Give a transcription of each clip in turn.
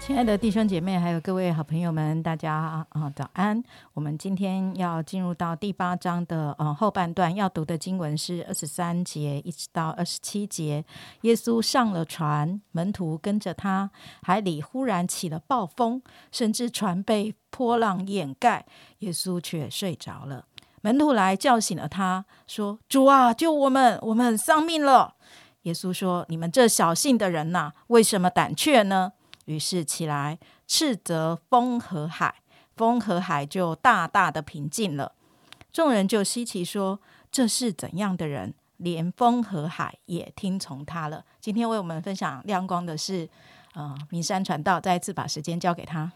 亲爱的弟兄姐妹还有各位好朋友们大家啊早安。我们今天要进入到第八章的嗯后半段要读的经文是二十三节一直到二十七节。耶稣上了船门徒跟着他海里忽然起了暴风甚至船被波浪掩盖耶稣却睡着了。门徒来叫醒了他，说：“主啊，救我们，我们丧命了。”耶稣说：“你们这小信的人呐，为什么胆怯呢？”于是起来斥责风和海，风和海就大大的平静了。众人就稀奇说：“这是怎样的人？连风和海也听从他了。”今天为我们分享亮光的是，呃，名山传道。再一次把时间交给他。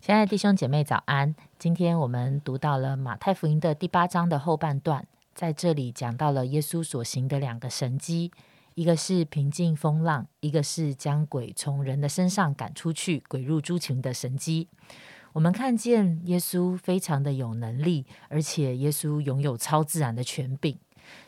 亲爱的弟兄姐妹，早安！今天我们读到了马太福音的第八章的后半段，在这里讲到了耶稣所行的两个神迹。一个是平静风浪，一个是将鬼从人的身上赶出去，鬼入猪群的神机。我们看见耶稣非常的有能力，而且耶稣拥有超自然的权柄。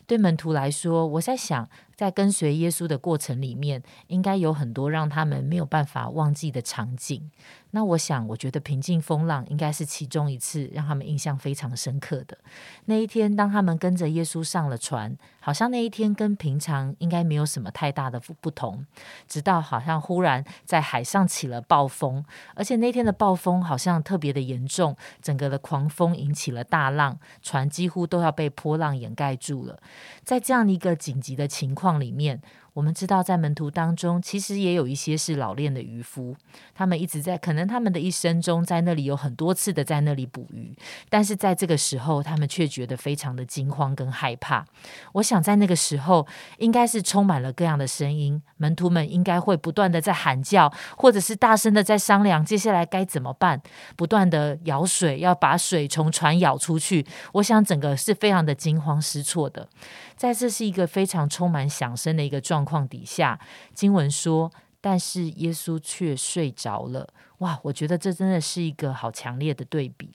对门徒来说，我在想。在跟随耶稣的过程里面，应该有很多让他们没有办法忘记的场景。那我想，我觉得平静风浪应该是其中一次让他们印象非常深刻的那一天。当他们跟着耶稣上了船，好像那一天跟平常应该没有什么太大的不同。直到好像忽然在海上起了暴风，而且那天的暴风好像特别的严重，整个的狂风引起了大浪，船几乎都要被波浪掩盖住了。在这样的一个紧急的情况。放里面。我们知道，在门徒当中，其实也有一些是老练的渔夫，他们一直在，可能他们的一生中，在那里有很多次的在那里捕鱼，但是在这个时候，他们却觉得非常的惊慌跟害怕。我想，在那个时候，应该是充满了各样的声音，门徒们应该会不断的在喊叫，或者是大声的在商量接下来该怎么办，不断的舀水，要把水从船舀出去。我想，整个是非常的惊慌失措的，在这是一个非常充满响声的一个状。状况底下，经文说，但是耶稣却睡着了。哇，我觉得这真的是一个好强烈的对比。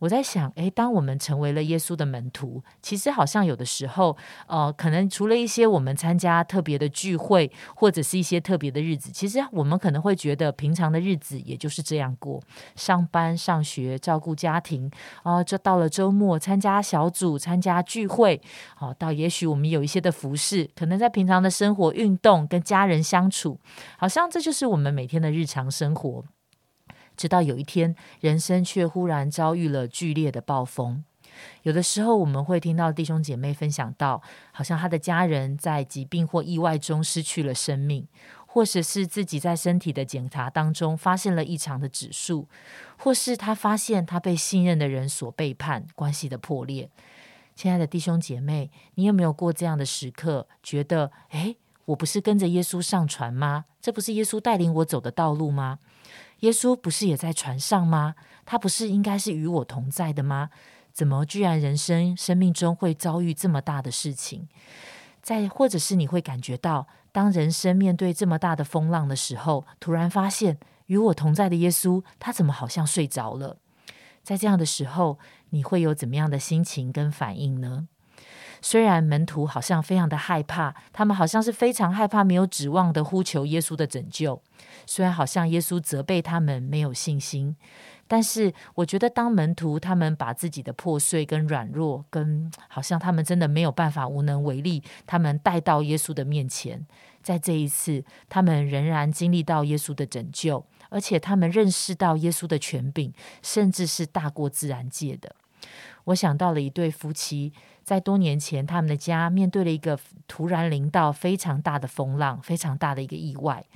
我在想，诶，当我们成为了耶稣的门徒，其实好像有的时候，呃，可能除了一些我们参加特别的聚会，或者是一些特别的日子，其实我们可能会觉得平常的日子也就是这样过，上班、上学、照顾家庭，啊，就到了周末参加小组、参加聚会，好，到也许我们有一些的服饰，可能在平常的生活、运动、跟家人相处，好像这就是我们每天的日常生活。直到有一天，人生却忽然遭遇了剧烈的暴风。有的时候，我们会听到弟兄姐妹分享到，好像他的家人在疾病或意外中失去了生命，或者是自己在身体的检查当中发现了异常的指数，或是他发现他被信任的人所背叛，关系的破裂。亲爱的弟兄姐妹，你有没有过这样的时刻？觉得，诶，我不是跟着耶稣上船吗？这不是耶稣带领我走的道路吗？耶稣不是也在船上吗？他不是应该是与我同在的吗？怎么居然人生生命中会遭遇这么大的事情？在或者是你会感觉到，当人生面对这么大的风浪的时候，突然发现与我同在的耶稣，他怎么好像睡着了？在这样的时候，你会有怎么样的心情跟反应呢？虽然门徒好像非常的害怕，他们好像是非常害怕，没有指望的呼求耶稣的拯救。虽然好像耶稣责备他们没有信心，但是我觉得当门徒他们把自己的破碎跟软弱，跟好像他们真的没有办法无能为力，他们带到耶稣的面前，在这一次，他们仍然经历到耶稣的拯救，而且他们认识到耶稣的权柄，甚至是大过自然界的。我想到了一对夫妻。在多年前，他们的家面对了一个突然临到非常大的风浪，非常大的一个意外。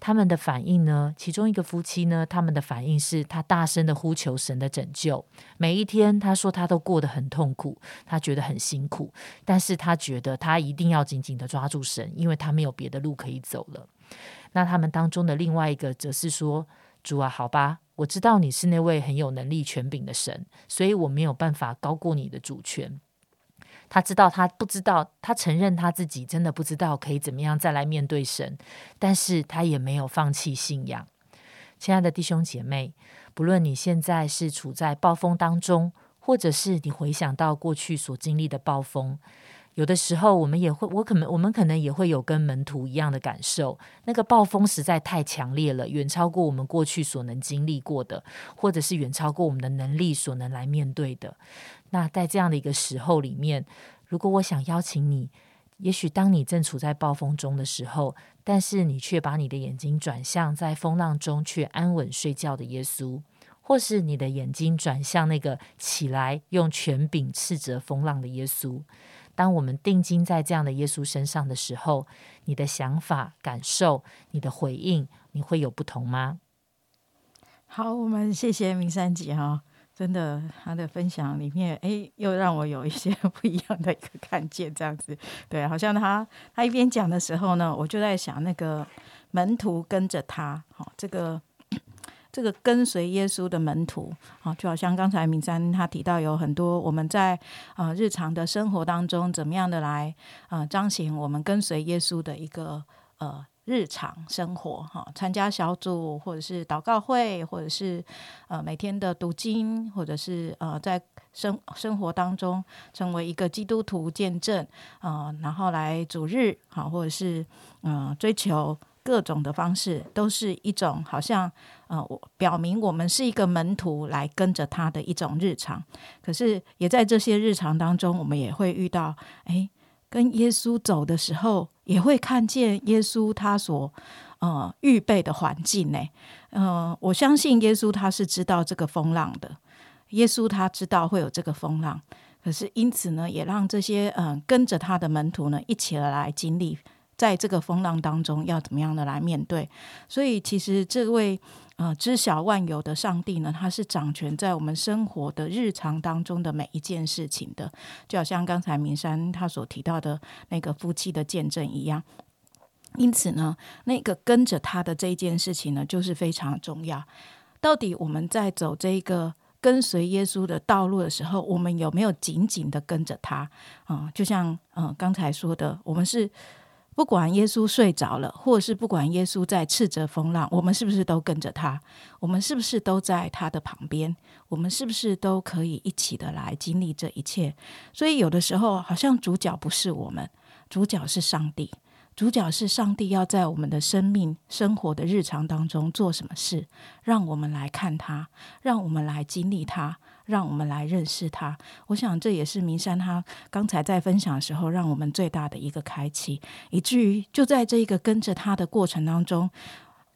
他们的反应呢？其中一个夫妻呢，他们的反应是他大声的呼求神的拯救。每一天，他说他都过得很痛苦，他觉得很辛苦，但是他觉得他一定要紧紧的抓住神，因为他没有别的路可以走了。那他们当中的另外一个则是说：“主啊，好吧，我知道你是那位很有能力、权柄的神，所以我没有办法高过你的主权。”他知道，他不知道，他承认他自己真的不知道可以怎么样再来面对神，但是他也没有放弃信仰。亲爱的弟兄姐妹，不论你现在是处在暴风当中，或者是你回想到过去所经历的暴风，有的时候，我们也会，我可能，我们可能也会有跟门徒一样的感受。那个暴风实在太强烈了，远超过我们过去所能经历过的，或者是远超过我们的能力所能来面对的。那在这样的一个时候里面，如果我想邀请你，也许当你正处在暴风中的时候，但是你却把你的眼睛转向在风浪中却安稳睡觉的耶稣，或是你的眼睛转向那个起来用权柄斥责风浪的耶稣。当我们定睛在这样的耶稣身上的时候，你的想法、感受、你的回应，你会有不同吗？好，我们谢谢明山姐哈，真的他的分享里面，哎，又让我有一些不一样的一个看见，这样子，对，好像他他一边讲的时候呢，我就在想那个门徒跟着他，好，这个。这个跟随耶稣的门徒啊，就好像刚才明山他提到，有很多我们在啊日常的生活当中，怎么样的来啊彰显我们跟随耶稣的一个呃日常生活哈，参加小组，或者是祷告会，或者是呃每天的读经，或者是呃在生生活当中成为一个基督徒见证啊，然后来主日好，或者是嗯追求。各种的方式都是一种，好像呃，我表明我们是一个门徒来跟着他的一种日常。可是也在这些日常当中，我们也会遇到，哎，跟耶稣走的时候，也会看见耶稣他所呃预备的环境呢。嗯，我相信耶稣他是知道这个风浪的，耶稣他知道会有这个风浪，可是因此呢，也让这些嗯跟着他的门徒呢一起来经历。在这个风浪当中，要怎么样的来面对？所以，其实这位呃知晓万有的上帝呢，他是掌权在我们生活的日常当中的每一件事情的，就好像刚才明山他所提到的那个夫妻的见证一样。因此呢，那个跟着他的这一件事情呢，就是非常重要。到底我们在走这个跟随耶稣的道路的时候，我们有没有紧紧的跟着他？啊，就像嗯刚才说的，我们是。不管耶稣睡着了，或是不管耶稣在斥责风浪，我们是不是都跟着他？我们是不是都在他的旁边？我们是不是都可以一起的来经历这一切？所以有的时候，好像主角不是我们，主角是上帝。主角是上帝要在我们的生命、生活的日常当中做什么事，让我们来看他，让我们来经历他。让我们来认识他，我想这也是明山他刚才在分享的时候，让我们最大的一个开启，以至于就在这一个跟着他的过程当中，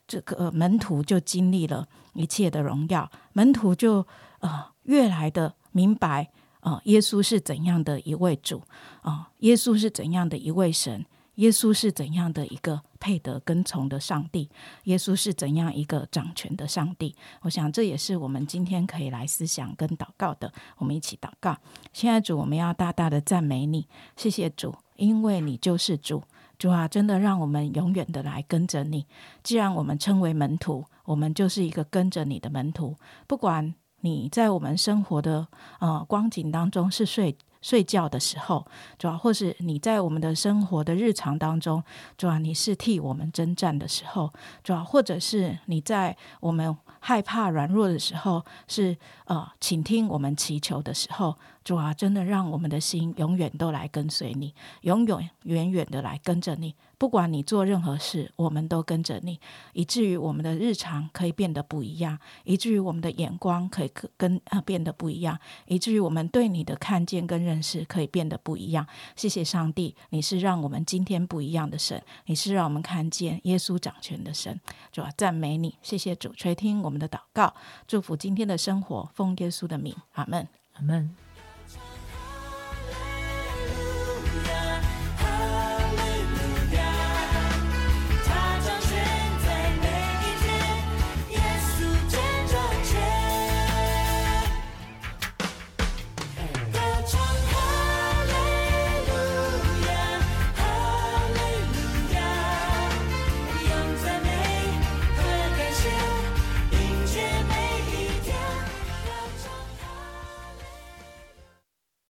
这个门徒就经历了一切的荣耀，门徒就呃越来的明白啊，耶稣是怎样的一位主啊，耶稣是怎样的一位神。耶稣是怎样的一个配得跟从的上帝？耶稣是怎样一个掌权的上帝？我想这也是我们今天可以来思想跟祷告的。我们一起祷告，现在主，我们要大大的赞美你，谢谢主，因为你就是主。主啊，真的让我们永远的来跟着你。既然我们称为门徒，我们就是一个跟着你的门徒。不管你在我们生活的呃光景当中是睡。睡觉的时候，主要或是你在我们的生活的日常当中，主要你是替我们征战的时候，主要或者是你在我们害怕软弱的时候，是呃请听我们祈求的时候。主啊，真的让我们的心永远都来跟随你，永远远远的来跟着你。不管你做任何事，我们都跟着你，以至于我们的日常可以变得不一样，以至于我们的眼光可以跟啊变得不一样，以至于我们对你的看见跟认识可以变得不一样。谢谢上帝，你是让我们今天不一样的神，你是让我们看见耶稣掌权的神。主啊，赞美你，谢谢主垂听我们的祷告，祝福今天的生活，奉耶稣的名，阿门，阿门。